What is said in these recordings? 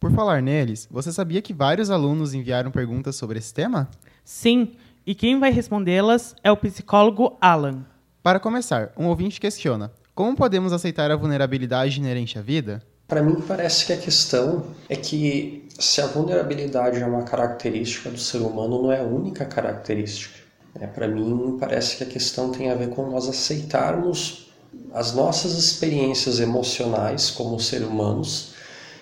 Por falar neles, você sabia que vários alunos enviaram perguntas sobre esse tema? Sim, e quem vai respondê-las é o psicólogo Alan. Para começar, um ouvinte questiona: como podemos aceitar a vulnerabilidade inerente à vida? Para mim, parece que a questão é que se a vulnerabilidade é uma característica do ser humano, não é a única característica. É, Para mim, parece que a questão tem a ver com nós aceitarmos as nossas experiências emocionais como seres humanos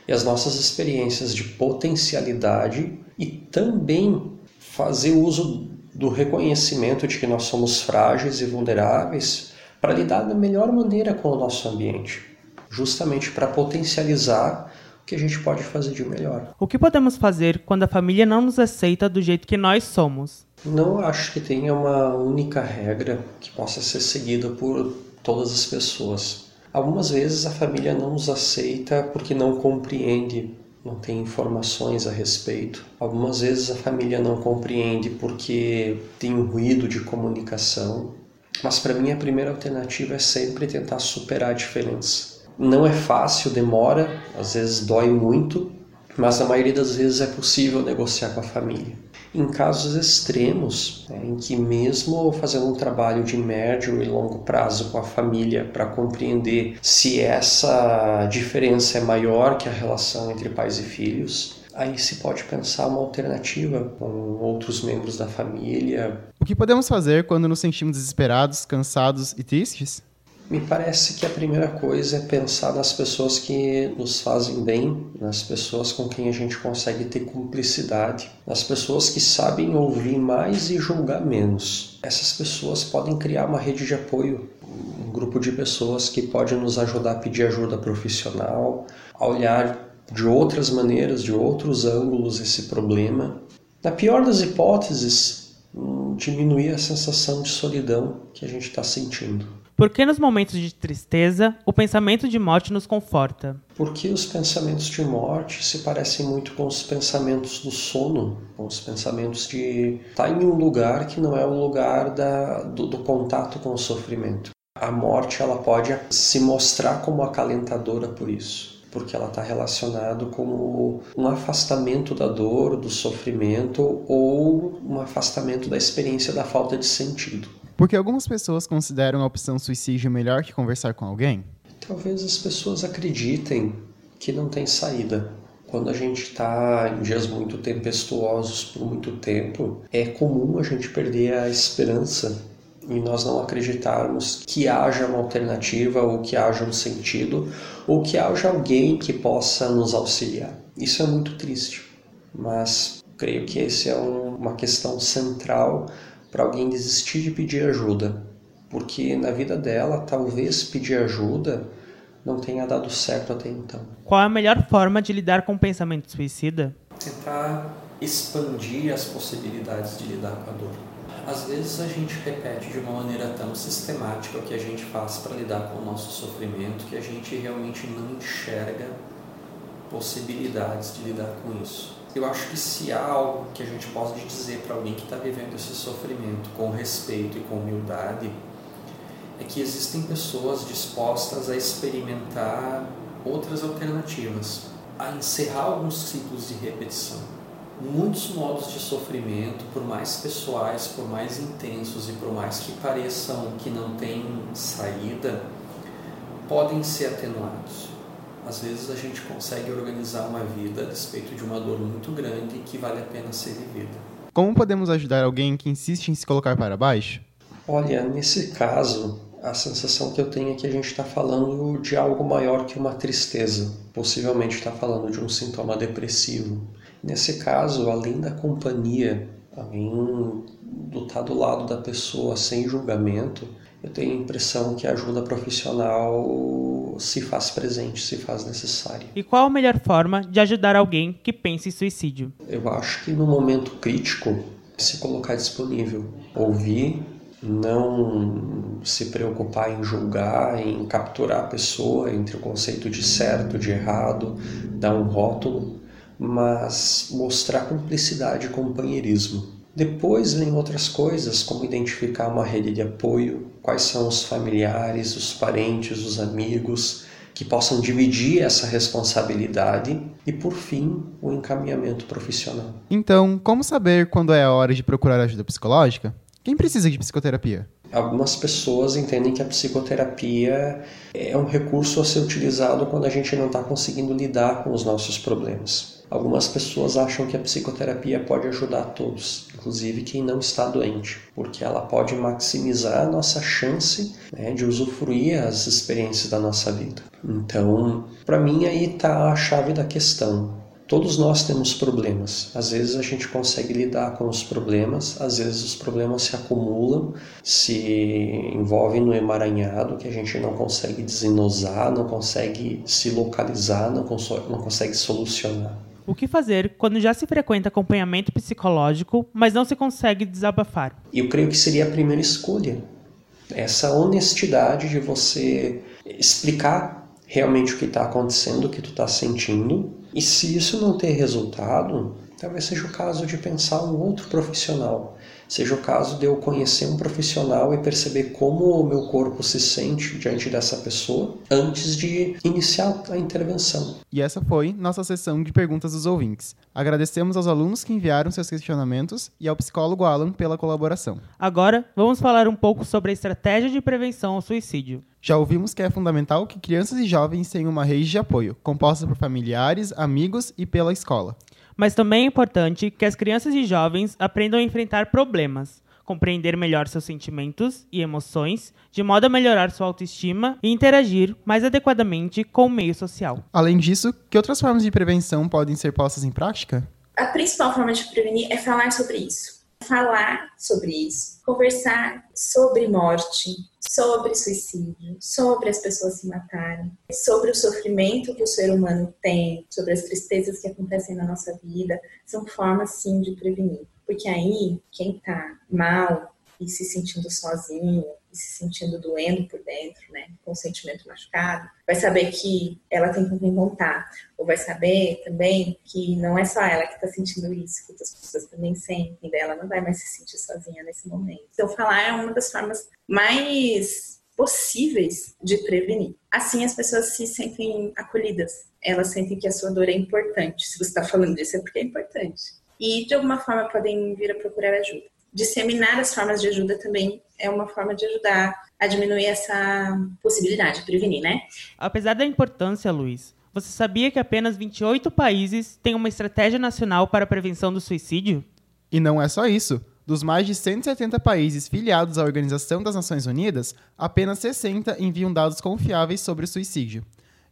e as nossas experiências de potencialidade e também fazer uso do reconhecimento de que nós somos frágeis e vulneráveis para lidar da melhor maneira com o nosso ambiente, justamente para potencializar o que a gente pode fazer de melhor. O que podemos fazer quando a família não nos aceita do jeito que nós somos? Não acho que tenha uma única regra que possa ser seguida por todas as pessoas. Algumas vezes a família não nos aceita porque não compreende, não tem informações a respeito. Algumas vezes a família não compreende porque tem um ruído de comunicação. Mas para mim a primeira alternativa é sempre tentar superar a diferença. Não é fácil, demora, às vezes dói muito, mas na maioria das vezes é possível negociar com a família. Em casos extremos, né, em que mesmo fazendo um trabalho de médio e longo prazo com a família para compreender se essa diferença é maior que a relação entre pais e filhos, aí se pode pensar uma alternativa com outros membros da família. O que podemos fazer quando nos sentimos desesperados, cansados e tristes? Me parece que a primeira coisa é pensar nas pessoas que nos fazem bem, nas pessoas com quem a gente consegue ter cumplicidade, nas pessoas que sabem ouvir mais e julgar menos. Essas pessoas podem criar uma rede de apoio, um grupo de pessoas que pode nos ajudar a pedir ajuda profissional, a olhar de outras maneiras, de outros ângulos esse problema. Na pior das hipóteses, diminuir a sensação de solidão que a gente está sentindo. Porque nos momentos de tristeza, o pensamento de morte nos conforta. Porque os pensamentos de morte se parecem muito com os pensamentos do sono, com os pensamentos de estar em um lugar que não é o lugar da, do, do contato com o sofrimento. A morte ela pode se mostrar como acalentadora por isso, porque ela está relacionado com um afastamento da dor, do sofrimento ou um afastamento da experiência da falta de sentido. Porque algumas pessoas consideram a opção suicídio melhor que conversar com alguém? Talvez as pessoas acreditem que não tem saída. Quando a gente está em dias muito tempestuosos por muito tempo, é comum a gente perder a esperança e nós não acreditarmos que haja uma alternativa ou que haja um sentido ou que haja alguém que possa nos auxiliar. Isso é muito triste, mas creio que essa é um, uma questão central para alguém desistir de pedir ajuda, porque na vida dela talvez pedir ajuda não tenha dado certo até então. Qual é a melhor forma de lidar com o pensamento suicida? Tentar expandir as possibilidades de lidar com a dor. Às vezes a gente repete de uma maneira tão sistemática o que a gente faz para lidar com o nosso sofrimento que a gente realmente não enxerga possibilidades de lidar com isso. Eu acho que se há algo que a gente pode dizer para alguém que está vivendo esse sofrimento com respeito e com humildade, é que existem pessoas dispostas a experimentar outras alternativas, a encerrar alguns ciclos de repetição. Muitos modos de sofrimento, por mais pessoais, por mais intensos e por mais que pareçam que não têm saída, podem ser atenuados às vezes a gente consegue organizar uma vida a despeito de uma dor muito grande que vale a pena ser vivida. Como podemos ajudar alguém que insiste em se colocar para baixo? Olha, nesse caso, a sensação que eu tenho é que a gente está falando de algo maior que uma tristeza. Possivelmente está falando de um sintoma depressivo. Nesse caso, além da companhia, além do estar do lado da pessoa sem julgamento, eu tenho a impressão que a ajuda profissional se faz presente, se faz necessária. E qual a melhor forma de ajudar alguém que pensa em suicídio? Eu acho que no momento crítico, se colocar disponível, ouvir, não se preocupar em julgar, em capturar a pessoa entre o conceito de certo, de errado, dar um rótulo, mas mostrar cumplicidade e companheirismo. Depois vem outras coisas, como identificar uma rede de apoio, quais são os familiares, os parentes, os amigos que possam dividir essa responsabilidade e, por fim, o encaminhamento profissional. Então, como saber quando é a hora de procurar ajuda psicológica? Quem precisa de psicoterapia? Algumas pessoas entendem que a psicoterapia é um recurso a ser utilizado quando a gente não está conseguindo lidar com os nossos problemas. Algumas pessoas acham que a psicoterapia pode ajudar todos, inclusive quem não está doente, porque ela pode maximizar a nossa chance né, de usufruir as experiências da nossa vida. Então, para mim, aí está a chave da questão. Todos nós temos problemas. Às vezes a gente consegue lidar com os problemas, às vezes os problemas se acumulam, se envolvem no emaranhado que a gente não consegue desenosar, não consegue se localizar, não, não consegue solucionar. O que fazer quando já se frequenta acompanhamento psicológico, mas não se consegue desabafar? Eu creio que seria a primeira escolha. Essa honestidade de você explicar realmente o que está acontecendo, o que tu está sentindo. E se isso não ter resultado, talvez seja o caso de pensar um outro profissional seja o caso de eu conhecer um profissional e perceber como o meu corpo se sente diante dessa pessoa antes de iniciar a intervenção. E essa foi nossa sessão de perguntas dos ouvintes. Agradecemos aos alunos que enviaram seus questionamentos e ao psicólogo Alan pela colaboração. Agora, vamos falar um pouco sobre a estratégia de prevenção ao suicídio. Já ouvimos que é fundamental que crianças e jovens tenham uma rede de apoio, composta por familiares, amigos e pela escola. Mas também é importante que as crianças e jovens aprendam a enfrentar problemas, compreender melhor seus sentimentos e emoções, de modo a melhorar sua autoestima e interagir mais adequadamente com o meio social. Além disso, que outras formas de prevenção podem ser postas em prática? A principal forma de prevenir é falar sobre isso falar sobre isso, conversar sobre morte, sobre suicídio, sobre as pessoas se matarem, sobre o sofrimento que o ser humano tem, sobre as tristezas que acontecem na nossa vida, são formas sim de prevenir. Porque aí, quem tá mal e se sentindo sozinho, e se sentindo doendo por dentro, né, com o sentimento machucado, vai saber que ela tem com quem contar, ou vai saber também que não é só ela que está sentindo isso, que outras pessoas também sentem, dela não vai mais se sentir sozinha nesse momento. Então, falar é uma das formas mais possíveis de prevenir. Assim, as pessoas se sentem acolhidas, elas sentem que a sua dor é importante. Se você está falando disso, é porque é importante. E, de alguma forma, podem vir a procurar ajuda disseminar as formas de ajuda também é uma forma de ajudar a diminuir essa possibilidade, prevenir, né? Apesar da importância, Luiz, você sabia que apenas 28 países têm uma estratégia nacional para a prevenção do suicídio? E não é só isso. Dos mais de 170 países filiados à Organização das Nações Unidas, apenas 60 enviam dados confiáveis sobre o suicídio.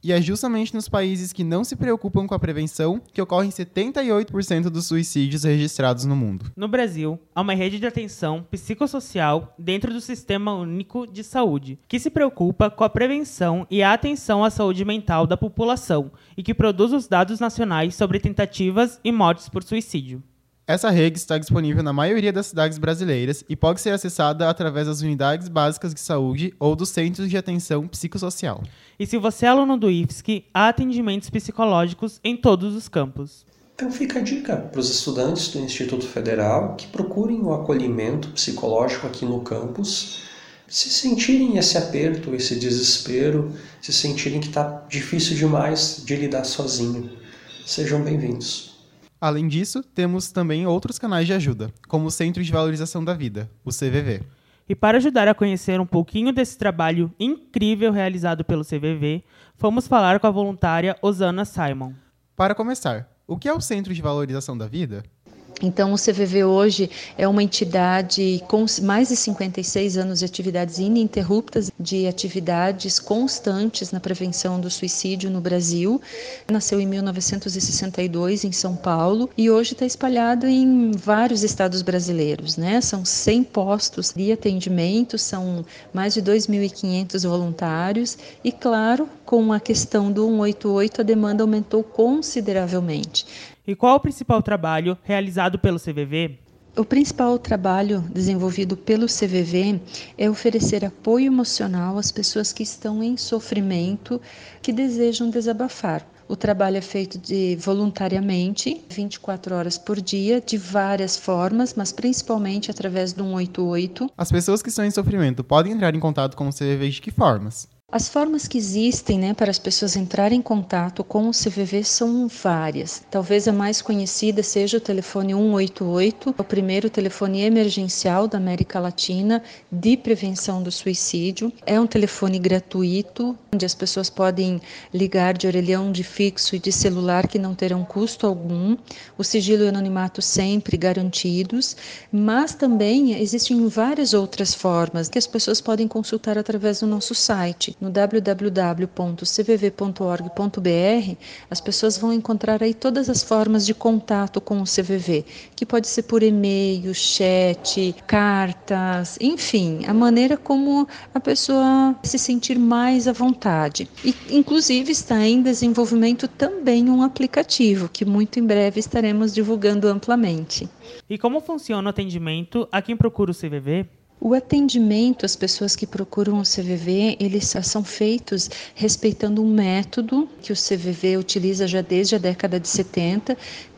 E é justamente nos países que não se preocupam com a prevenção que ocorrem 78% dos suicídios registrados no mundo. No Brasil, há uma rede de atenção psicossocial dentro do Sistema Único de Saúde, que se preocupa com a prevenção e a atenção à saúde mental da população e que produz os dados nacionais sobre tentativas e mortes por suicídio. Essa rede está disponível na maioria das cidades brasileiras e pode ser acessada através das unidades básicas de saúde ou dos centros de atenção psicossocial. E se você é aluno do IFSC, há atendimentos psicológicos em todos os campos. Então fica a dica para os estudantes do Instituto Federal que procurem o acolhimento psicológico aqui no campus, se sentirem esse aperto, esse desespero, se sentirem que está difícil demais de lidar sozinho. Sejam bem-vindos. Além disso, temos também outros canais de ajuda, como o Centro de Valorização da Vida, o CVV. E para ajudar a conhecer um pouquinho desse trabalho incrível realizado pelo CVV, fomos falar com a voluntária Osana Simon. Para começar, o que é o Centro de Valorização da Vida? Então, o CVV hoje é uma entidade com mais de 56 anos de atividades ininterruptas, de atividades constantes na prevenção do suicídio no Brasil. Nasceu em 1962 em São Paulo e hoje está espalhado em vários estados brasileiros. Né? São 100 postos de atendimento, são mais de 2.500 voluntários e, claro, com a questão do 188, a demanda aumentou consideravelmente. E qual o principal trabalho realizado pelo CVV? O principal trabalho desenvolvido pelo CVV é oferecer apoio emocional às pessoas que estão em sofrimento, que desejam desabafar. O trabalho é feito de voluntariamente, 24 horas por dia, de várias formas, mas principalmente através do 188. As pessoas que estão em sofrimento podem entrar em contato com o CVV de que formas? As formas que existem né, para as pessoas entrarem em contato com o CVV são várias. Talvez a mais conhecida seja o telefone 188, o primeiro telefone emergencial da América Latina de prevenção do suicídio. É um telefone gratuito, onde as pessoas podem ligar de orelhão, de fixo e de celular que não terão custo algum. O sigilo e o anonimato sempre garantidos, mas também existem várias outras formas que as pessoas podem consultar através do nosso site no www.cvv.org.br, as pessoas vão encontrar aí todas as formas de contato com o CVV, que pode ser por e-mail, chat, cartas, enfim, a maneira como a pessoa se sentir mais à vontade. E, inclusive, está em desenvolvimento também um aplicativo que muito em breve estaremos divulgando amplamente. E como funciona o atendimento a quem procura o CVV? O atendimento às pessoas que procuram o CVV, eles são feitos respeitando um método que o CVV utiliza já desde a década de 70,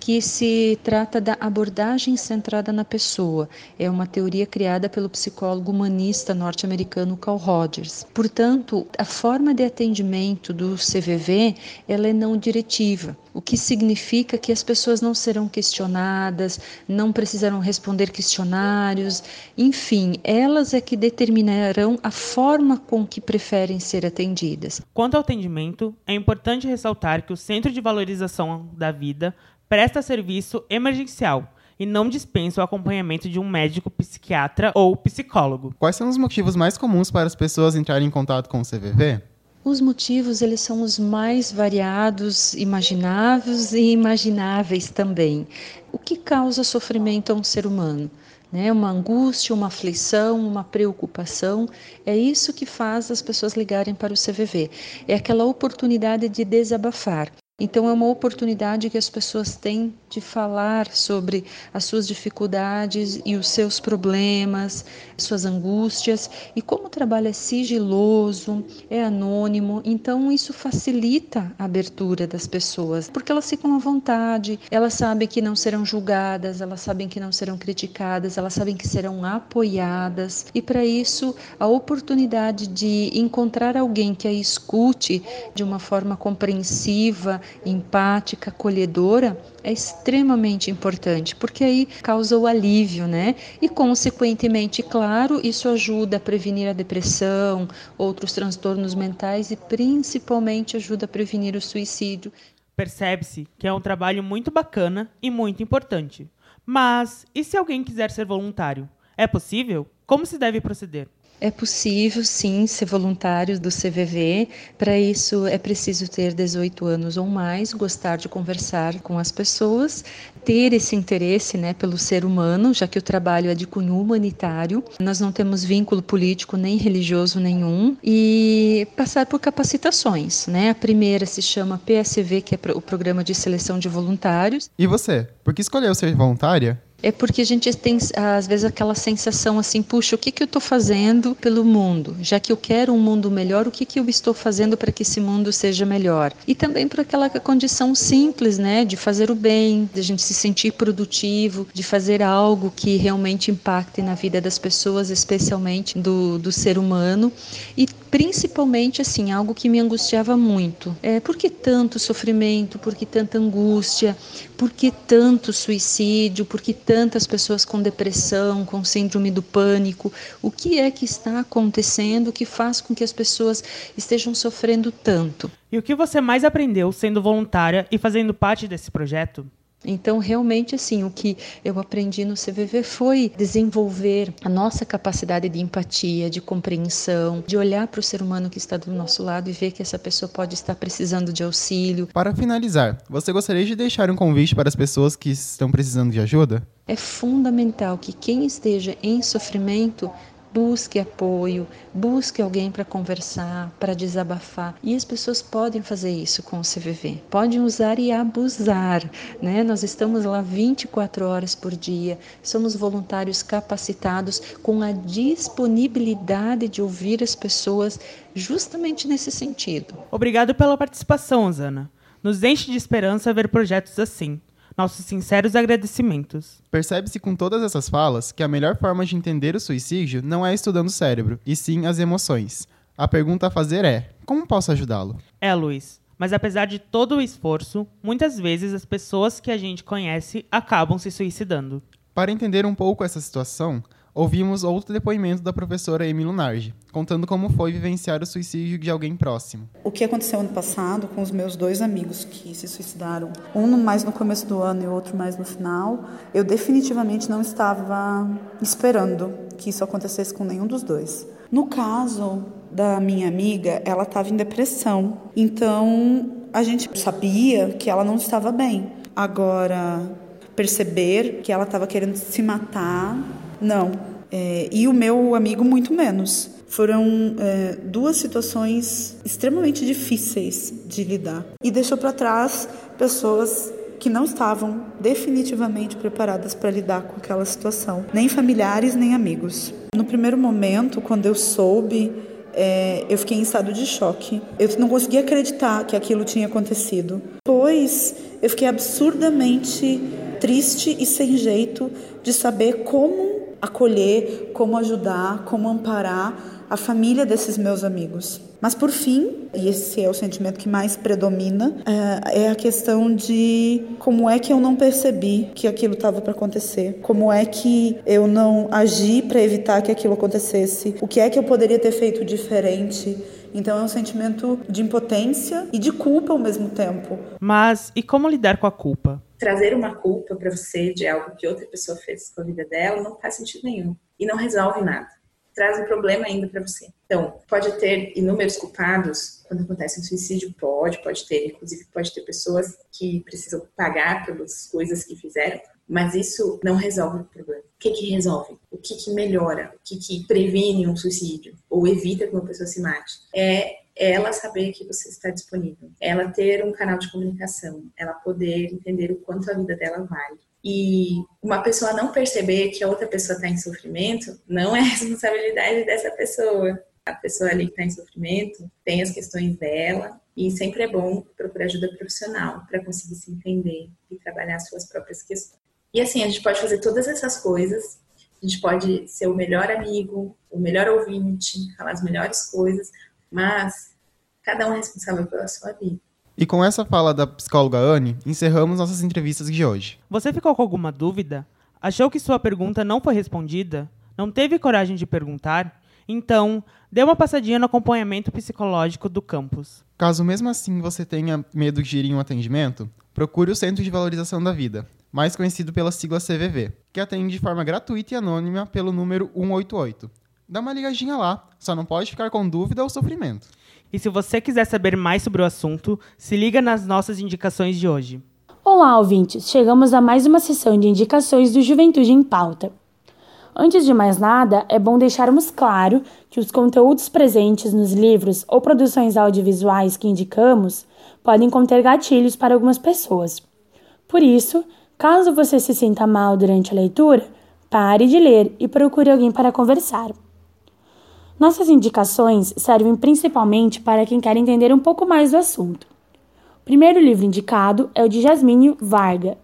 que se trata da abordagem centrada na pessoa. É uma teoria criada pelo psicólogo humanista norte-americano Carl Rogers. Portanto, a forma de atendimento do CVV ela é não diretiva, o que significa que as pessoas não serão questionadas, não precisarão responder questionários, enfim, elas é que determinarão a forma com que preferem ser atendidas. Quanto ao atendimento, é importante ressaltar que o Centro de Valorização da Vida presta serviço emergencial e não dispensa o acompanhamento de um médico psiquiatra ou psicólogo. Quais são os motivos mais comuns para as pessoas entrarem em contato com o CVV? Os motivos eles são os mais variados, imagináveis e imagináveis também. O que causa sofrimento a um ser humano? Né? Uma angústia, uma aflição, uma preocupação, é isso que faz as pessoas ligarem para o CVV. É aquela oportunidade de desabafar. Então, é uma oportunidade que as pessoas têm de falar sobre as suas dificuldades e os seus problemas, suas angústias. E como o trabalho é sigiloso, é anônimo, então isso facilita a abertura das pessoas, porque elas ficam à vontade, elas sabem que não serão julgadas, elas sabem que não serão criticadas, elas sabem que serão apoiadas. E para isso, a oportunidade de encontrar alguém que a escute de uma forma compreensiva, empática, acolhedora, é extremamente importante, porque aí causa o alívio, né? E, consequentemente, claro, isso ajuda a prevenir a depressão, outros transtornos mentais e, principalmente, ajuda a prevenir o suicídio. Percebe-se que é um trabalho muito bacana e muito importante. Mas, e se alguém quiser ser voluntário? É possível? Como se deve proceder? É possível, sim, ser voluntário do CVV. Para isso, é preciso ter 18 anos ou mais, gostar de conversar com as pessoas, ter esse interesse né, pelo ser humano, já que o trabalho é de cunho humanitário. Nós não temos vínculo político nem religioso nenhum. E passar por capacitações. Né? A primeira se chama PSV, que é o Programa de Seleção de Voluntários. E você? Por que escolheu ser voluntária? É porque a gente tem, às vezes, aquela sensação assim: puxa, o que, que eu estou fazendo pelo mundo? Já que eu quero um mundo melhor, o que, que eu estou fazendo para que esse mundo seja melhor? E também por aquela condição simples, né, de fazer o bem, de a gente se sentir produtivo, de fazer algo que realmente impacte na vida das pessoas, especialmente do, do ser humano. E principalmente, assim, algo que me angustiava muito. É, por que tanto sofrimento? Por que tanta angústia? Por que tanto suicídio? Por que tantas pessoas com depressão, com síndrome do pânico. O que é que está acontecendo que faz com que as pessoas estejam sofrendo tanto? E o que você mais aprendeu sendo voluntária e fazendo parte desse projeto? Então, realmente, assim, o que eu aprendi no CVV foi desenvolver a nossa capacidade de empatia, de compreensão, de olhar para o ser humano que está do nosso lado e ver que essa pessoa pode estar precisando de auxílio. Para finalizar, você gostaria de deixar um convite para as pessoas que estão precisando de ajuda? É fundamental que quem esteja em sofrimento busque apoio, busque alguém para conversar, para desabafar. E as pessoas podem fazer isso com o CVV. Podem usar e abusar, né? Nós estamos lá 24 horas por dia. Somos voluntários capacitados com a disponibilidade de ouvir as pessoas justamente nesse sentido. Obrigado pela participação, Zana. Nos enche de esperança ver projetos assim. Nossos sinceros agradecimentos. Percebe-se com todas essas falas que a melhor forma de entender o suicídio não é estudando o cérebro, e sim as emoções. A pergunta a fazer é: como posso ajudá-lo? É, Luiz. Mas apesar de todo o esforço, muitas vezes as pessoas que a gente conhece acabam se suicidando. Para entender um pouco essa situação, ouvimos outro depoimento da professora Amy Lunardi, contando como foi vivenciar o suicídio de alguém próximo. O que aconteceu ano passado com os meus dois amigos que se suicidaram, um mais no começo do ano e outro mais no final, eu definitivamente não estava esperando que isso acontecesse com nenhum dos dois. No caso da minha amiga, ela estava em depressão, então a gente sabia que ela não estava bem. Agora, perceber que ela estava querendo se matar não. É, e o meu amigo, muito menos. Foram é, duas situações extremamente difíceis de lidar. E deixou para trás pessoas que não estavam definitivamente preparadas para lidar com aquela situação, nem familiares, nem amigos. No primeiro momento, quando eu soube, é, eu fiquei em estado de choque. Eu não conseguia acreditar que aquilo tinha acontecido. Depois, eu fiquei absurdamente triste e sem jeito de saber como acolher, como ajudar, como amparar a família desses meus amigos. Mas por fim, e esse é o sentimento que mais predomina, é, é a questão de como é que eu não percebi que aquilo estava para acontecer, como é que eu não agi para evitar que aquilo acontecesse, o que é que eu poderia ter feito diferente. Então é um sentimento de impotência e de culpa ao mesmo tempo. Mas e como lidar com a culpa? trazer uma culpa para você de algo que outra pessoa fez com a vida dela não faz sentido nenhum e não resolve nada. Traz um problema ainda para você. Então, pode ter inúmeros culpados quando acontece um suicídio, pode, pode ter, inclusive pode ter pessoas que precisam pagar pelas coisas que fizeram, mas isso não resolve o problema. O que, que resolve? O que, que melhora? O que, que previne um suicídio? Ou evita que uma pessoa se mate? É ela saber que você está disponível, ela ter um canal de comunicação, ela poder entender o quanto a vida dela vale. E uma pessoa não perceber que a outra pessoa está em sofrimento não é responsabilidade dessa pessoa. A pessoa ali que está em sofrimento tem as questões dela e sempre é bom procurar ajuda profissional para conseguir se entender e trabalhar suas próprias questões. E assim, a gente pode fazer todas essas coisas, a gente pode ser o melhor amigo, o melhor ouvinte, falar as melhores coisas, mas cada um é responsável pela sua vida. E com essa fala da psicóloga Anne, encerramos nossas entrevistas de hoje. Você ficou com alguma dúvida? Achou que sua pergunta não foi respondida? Não teve coragem de perguntar? Então, dê uma passadinha no acompanhamento psicológico do campus. Caso mesmo assim você tenha medo de ir em um atendimento, procure o Centro de Valorização da Vida, mais conhecido pela sigla CVV, que atende de forma gratuita e anônima pelo número 188 dá uma ligadinha lá. Só não pode ficar com dúvida ou sofrimento. E se você quiser saber mais sobre o assunto, se liga nas nossas indicações de hoje. Olá, ouvintes! Chegamos a mais uma sessão de indicações do Juventude em Pauta. Antes de mais nada, é bom deixarmos claro que os conteúdos presentes nos livros ou produções audiovisuais que indicamos podem conter gatilhos para algumas pessoas. Por isso, caso você se sinta mal durante a leitura, pare de ler e procure alguém para conversar. Nossas indicações servem principalmente para quem quer entender um pouco mais do assunto. O primeiro livro indicado é o de Jasmine Varga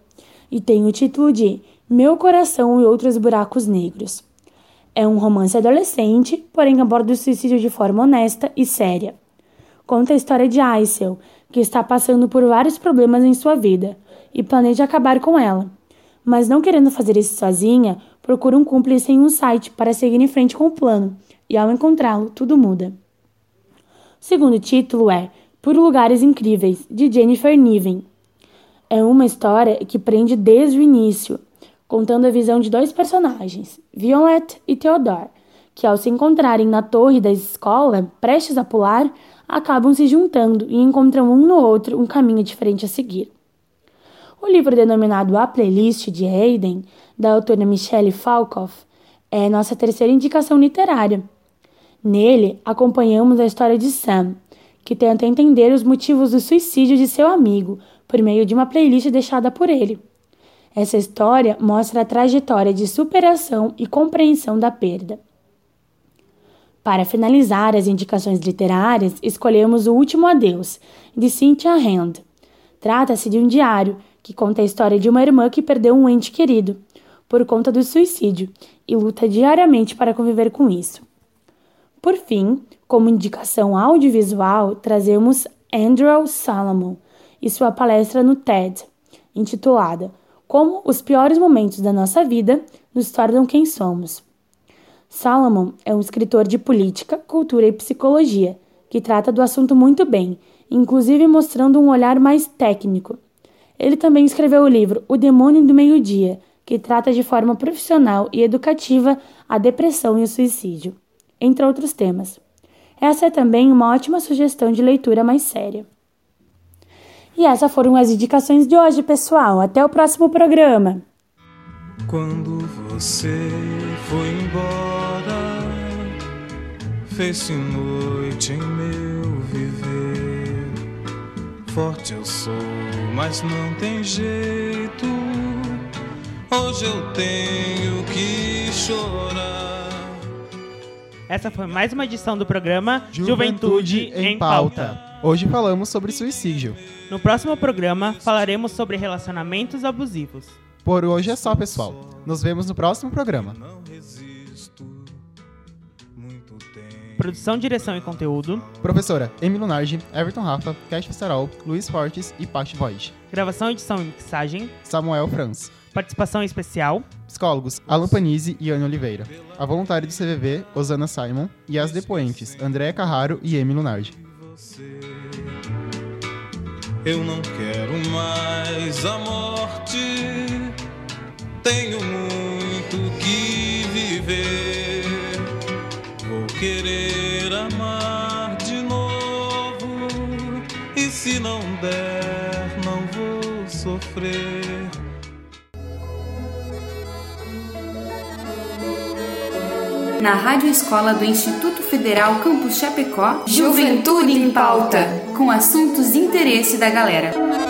e tem o título de Meu Coração e Outros Buracos Negros. É um romance adolescente, porém aborda o suicídio de forma honesta e séria. Conta a história de Aisel, que está passando por vários problemas em sua vida e planeja acabar com ela. Mas não querendo fazer isso sozinha, procura um cúmplice em um site para seguir em frente com o plano e ao encontrá-lo, tudo muda. O segundo título é Por Lugares Incríveis, de Jennifer Niven. É uma história que prende desde o início, contando a visão de dois personagens, Violet e Theodore, que ao se encontrarem na torre da escola, prestes a pular, acabam se juntando e encontram um no outro um caminho diferente a seguir. O livro denominado A Playlist de Hayden, da autora Michelle Falkoff, é nossa terceira indicação literária Nele, acompanhamos a história de Sam, que tenta entender os motivos do suicídio de seu amigo por meio de uma playlist deixada por ele. Essa história mostra a trajetória de superação e compreensão da perda. Para finalizar as indicações literárias, escolhemos O Último Adeus, de Cynthia Hand. Trata-se de um diário que conta a história de uma irmã que perdeu um ente querido por conta do suicídio e luta diariamente para conviver com isso. Por fim, Como indicação audiovisual, trazemos Andrew Salomon e sua palestra no TED, intitulada Como os piores momentos da nossa vida nos tornam quem somos. Salomon é um escritor de política, cultura e psicologia que trata do assunto muito bem, inclusive mostrando um olhar mais técnico. Ele também escreveu o livro O Demônio do Meio-Dia, que trata de forma profissional e educativa a depressão e o suicídio, entre outros temas. Essa é também uma ótima sugestão de leitura mais séria. E essas foram as indicações de hoje, pessoal. Até o próximo programa. Quando você foi embora, fez-se noite em meu viver. Forte eu sou, mas não tem jeito. Hoje eu tenho que chorar. Essa foi mais uma edição do programa Juventude, em Pauta. Hoje falamos sobre suicídio. No próximo programa falaremos sobre relacionamentos abusivos. Por hoje é só, pessoal. Nos vemos no próximo programa. Produção, direção e conteúdo. Professora Emily Lunardi, Everton Rafa, Cash Starol, Luiz Fortes e Paty Void. Gravação, edição e mixagem. Samuel Franz. Participação especial. Psicólogos Alan Panizzi e Ana Oliveira. A voluntária do CVV, Osana Simon. E as depoentes, Andréa Carraro e Emily Lunardi. Eu não quero mais a morte. Tenho muito Na Rádio Escola do Instituto Federal Campus Chapecó, Juventude em Pauta, com assuntos de interesse da galera.